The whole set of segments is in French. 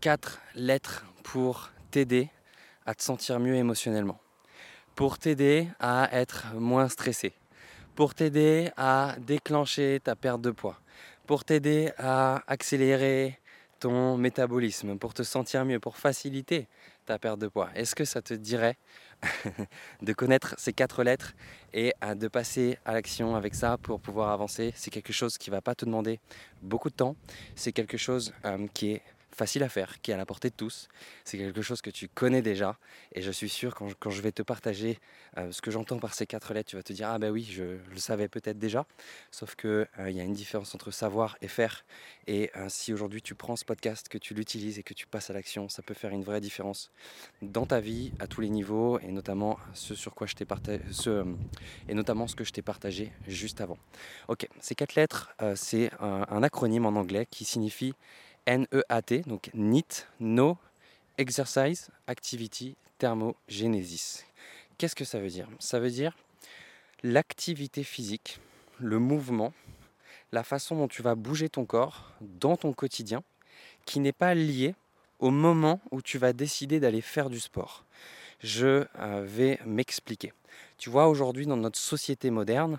quatre lettres pour t'aider à te sentir mieux émotionnellement, pour t'aider à être moins stressé, pour t'aider à déclencher ta perte de poids, pour t'aider à accélérer ton métabolisme, pour te sentir mieux, pour faciliter ta perte de poids. Est-ce que ça te dirait de connaître ces quatre lettres et de passer à l'action avec ça pour pouvoir avancer? C'est quelque chose qui ne va pas te demander beaucoup de temps. C'est quelque chose euh, qui est facile à faire, qui est à la portée de tous. C'est quelque chose que tu connais déjà. Et je suis sûr, quand je, quand je vais te partager euh, ce que j'entends par ces quatre lettres, tu vas te dire Ah ben oui, je, le savais peut-être déjà. Sauf qu'il euh, il y a une différence entre savoir et faire. Et euh, si aujourd'hui tu prends ce podcast, que tu l'utilises et que tu passes à l'action, ça peut faire une vraie différence dans ta vie à tous les niveaux et notamment ce sur quoi je t'ai partagé, et notamment ce que je t'ai partagé juste avant. Ok, ces quatre lettres, c'est un acronyme en anglais qui signifie N-E-A-T, donc NEAT, No Exercise Activity Thermogenesis. Qu'est-ce que ça veut dire? Ça veut dire l'activité physique, le mouvement, la façon dont tu vas bouger ton corps dans ton quotidien, qui n'est pas lié au moment où tu vas décider d'aller faire du sport. Je euh, vais m'expliquer. Tu vois, aujourd'hui, dans notre société moderne,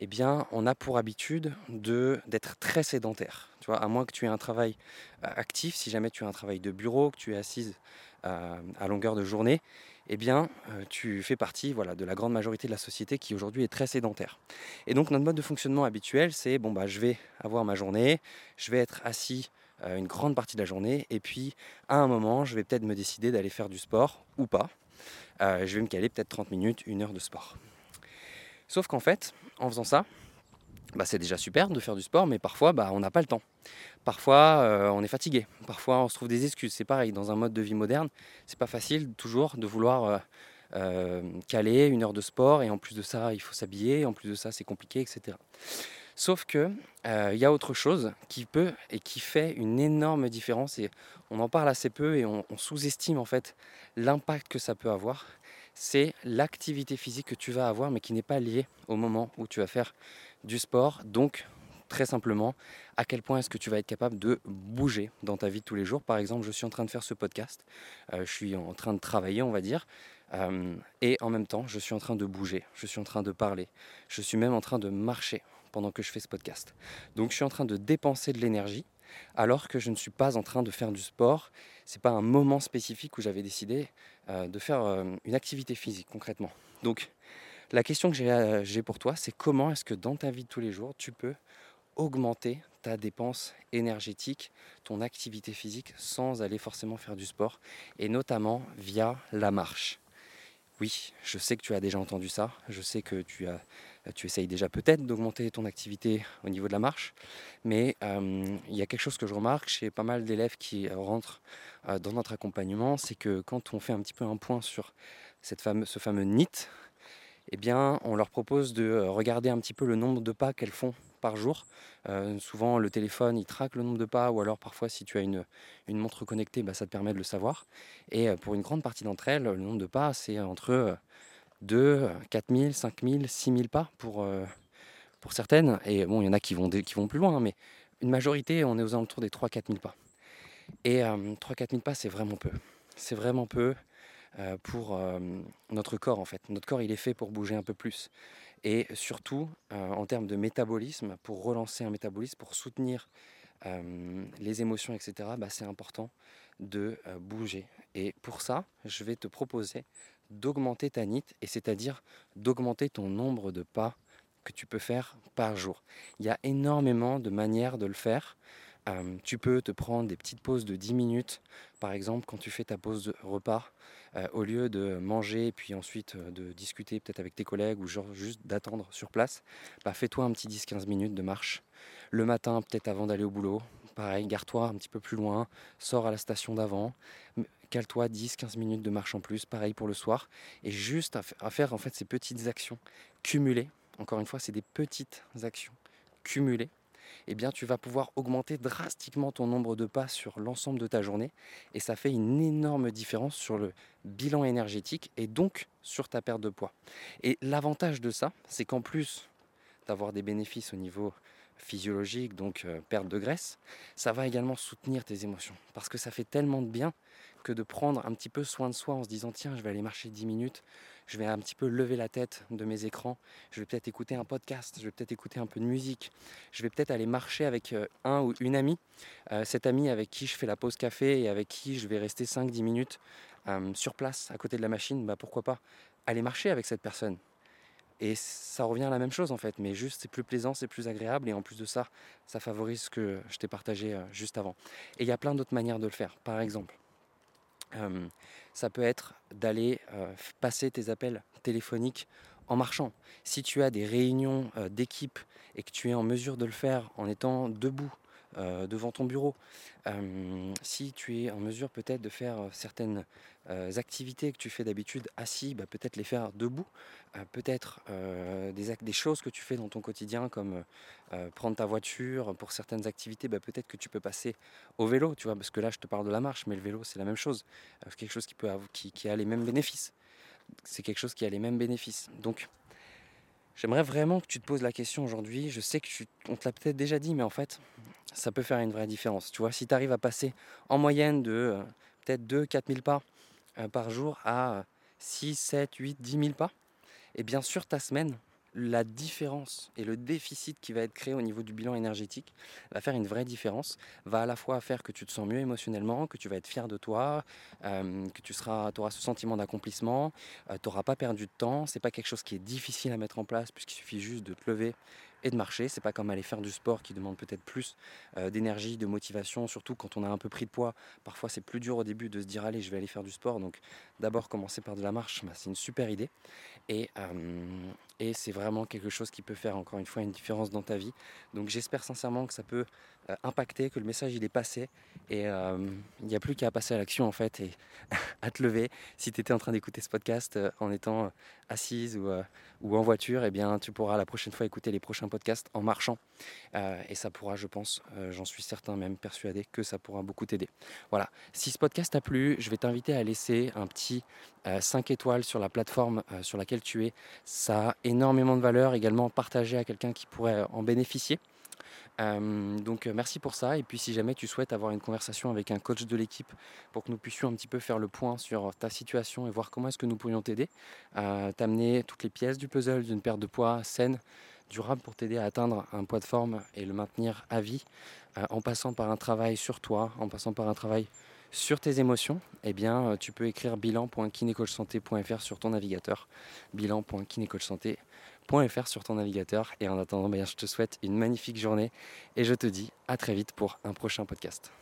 eh on a pour habitude d'être très sédentaire. Tu à moins que tu aies un travail euh, actif, si jamais tu as un travail de bureau, que tu es assise euh, à longueur de journée, eh euh, tu fais partie voilà, de la grande majorité de la société qui aujourd'hui est très sédentaire. Et donc, notre mode de fonctionnement habituel, c'est bon, bah, je vais avoir ma journée, je vais être assis une grande partie de la journée, et puis à un moment, je vais peut-être me décider d'aller faire du sport ou pas. Je vais me caler peut-être 30 minutes, une heure de sport. Sauf qu'en fait, en faisant ça, bah, c'est déjà super de faire du sport, mais parfois bah, on n'a pas le temps. Parfois euh, on est fatigué, parfois on se trouve des excuses. C'est pareil, dans un mode de vie moderne, c'est pas facile toujours de vouloir euh, euh, caler une heure de sport et en plus de ça il faut s'habiller, en plus de ça c'est compliqué, etc. Sauf que il y a autre chose qui peut et qui fait une énorme différence et on en parle assez peu et on sous-estime en fait l'impact que ça peut avoir c'est l'activité physique que tu vas avoir, mais qui n'est pas liée au moment où tu vas faire du sport. Donc, très simplement, à quel point est-ce que tu vas être capable de bouger dans ta vie de tous les jours? Par exemple, je suis en train de faire ce podcast, euh, je suis en train de travailler, on va dire, euh, et en même temps, je suis en train de bouger, je suis en train de parler, je suis même en train de marcher pendant que je fais ce podcast. Donc, je suis en train de dépenser de l'énergie alors que je ne suis pas en train de faire du sport. Ce n'est pas un moment spécifique où j'avais décidé euh, de faire euh, une activité physique concrètement. Donc la question que euh, j'ai pour toi, c'est comment est-ce que dans ta vie de tous les jours, tu peux augmenter ta dépense énergétique, ton activité physique sans aller forcément faire du sport et notamment via la marche? Oui, je sais que tu as déjà entendu ça, je sais que tu as tu essayes déjà peut-être d'augmenter ton activité au niveau de la marche, mais euh, il y a quelque chose que je remarque chez pas mal d'élèves qui rentrent euh, dans notre accompagnement, c'est que quand on fait un petit peu un point sur cette ce fameux NIT, eh bien, on leur propose de euh, regarder un petit peu le nombre de pas qu'elles font par jour. souvent, le téléphone, il traque le nombre de pas, ou alors parfois, si tu as une, une montre connectée, bah, ça te permet de le savoir. Et pour une grande partie d'entre elles, le nombre de pas, c'est entre de 4000, 5000, 6000 pas pour, euh, pour certaines. Et bon, il y en a qui vont, qui vont plus loin, hein, mais une majorité, on est aux alentours des 3 4000 pas. Et 3 4000 pas, c'est vraiment peu. C'est vraiment peu euh, pour euh, notre corps, en fait. Notre corps, il est fait pour bouger un peu plus. Et surtout, en termes de métabolisme, pour relancer un métabolisme, pour soutenir les émotions, etc., bah, c'est important de bouger. Et pour ça, je vais te proposer d'augmenter ta NIT, et c'est-à-dire d'augmenter ton nombre de pas que tu peux faire par jour. Il y a énormément de manières de le faire. Euh, tu peux te prendre des petites pauses de 10 minutes, par exemple quand tu fais ta pause de repas, euh, au lieu de manger et puis ensuite euh, de discuter peut-être avec tes collègues ou genre juste d'attendre sur place, bah fais-toi un petit 10-15 minutes de marche. Le matin, peut-être avant d'aller au boulot, pareil, gare-toi un petit peu plus loin, sors à la station d'avant, cale-toi 10-15 minutes de marche en plus, pareil pour le soir, et juste à, faire en fait ces petites actions cumulées, encore une fois, c'est des petites actions cumulées, eh bien tu vas pouvoir augmenter drastiquement ton nombre de pas sur l'ensemble de ta journée, et ça fait une énorme différence sur le bilan énergétique et donc sur ta perte de poids. Et l'avantage de ça, c'est qu'en plus d'avoir des bénéfices au niveau physiologique, donc perte de graisse, ça va également soutenir tes émotions. Parce que ça fait tellement de bien que de prendre un petit peu soin de soi en se disant tiens, je vais aller marcher 10 minutes, je vais un petit peu lever la tête de mes écrans, je vais peut-être écouter un podcast, je vais peut-être écouter un peu de musique, je vais peut-être aller marcher avec euh, un ou une amie, euh, cet ami avec qui je fais la pause café et avec qui je vais rester 5-10 minutes euh, sur place à côté de la machine, bah pourquoi pas aller marcher avec cette personne. Et ça revient à la même chose en fait, mais juste c'est plus plaisant, c'est plus agréable et en plus de ça, ça favorise ce que je t'ai partagé juste avant. Et il y a plein d'autres manières de le faire. Par exemple, ça peut être d'aller passer tes appels téléphoniques en marchant. Si tu as des réunions d'équipe et que tu es en mesure de le faire en étant debout devant ton bureau, si tu es en mesure peut-être de faire certaines activités que tu fais d'habitude assis, bah, peut-être les faire debout, peut-être des, choses que tu fais dans ton quotidien comme prendre ta voiture pour certaines activités, bah, peut-être que tu peux passer au vélo, tu vois, parce que là je te parle de la marche, mais le vélo c'est la même chose, quelque chose qui, qui, a les mêmes bénéfices. C'est quelque chose qui a les mêmes bénéfices. Donc J'aimerais vraiment que tu te poses la question aujourd'hui. Je sais que on te l'a peut-être déjà dit, mais en fait, ça peut faire une vraie différence. Tu vois, si tu arrives à passer en moyenne de euh, peut-être 2-4 000 pas euh, par jour à 6, 7, 8, 10 000 pas, et bien sûr ta semaine, la différence et le déficit qui va être créé au niveau du bilan énergétique va faire une vraie différence, va à la fois faire que tu te sens mieux émotionnellement, que tu vas être fier de toi, euh, que tu seras, auras ce sentiment d'accomplissement, euh, tu n'auras pas perdu de temps, c'est pas quelque chose qui est difficile à mettre en place puisqu'il suffit juste de te lever et de marcher. C'est pas comme aller faire du sport qui demande peut-être plus euh, d'énergie, de motivation, surtout quand on a un peu pris de poids. Parfois, c'est plus dur au début de se dire allez, je vais aller faire du sport. Donc, d'abord commencer par de la marche, bah, c'est une super idée. Et, euh, et c'est vraiment quelque chose qui peut faire encore une fois une différence dans ta vie. Donc, j'espère sincèrement que ça peut euh, impacter, que le message il est passé et il n'y a plus qu'à passer à l'action en fait et à te lever. Si tu étais en train d'écouter ce podcast en étant assise ou, en voiture, eh bien tu pourras la prochaine fois écouter les prochains podcast en marchant. Euh, et ça pourra, je pense, euh, j'en suis certain, même persuadé, que ça pourra beaucoup t'aider. Voilà. Si ce podcast t'a plu, je vais t'inviter à laisser un petit 5 euh, étoiles sur la plateforme sur laquelle tu es. Ça a énormément de valeur. Également, partager à quelqu'un qui pourrait en bénéficier. Donc merci pour ça. Et puis si jamais tu souhaites avoir une conversation avec un coach de l'équipe pour que nous puissions un petit peu faire le point sur ta situation et voir comment est-ce que nous pourrions t'aider, t'amener toutes les pièces du puzzle d'une perte de poids saine, durable pour t'aider à atteindre un poids de forme et le maintenir à vie, euh, en passant par un travail sur toi, en passant par un travail sur tes émotions, eh bien, euh, tu peux écrire bilan.kinecoachsanté.fr sur ton navigateur. Sur ton navigateur. Et en attendant, ben, je te souhaite une magnifique journée et je te dis à très vite pour un prochain podcast.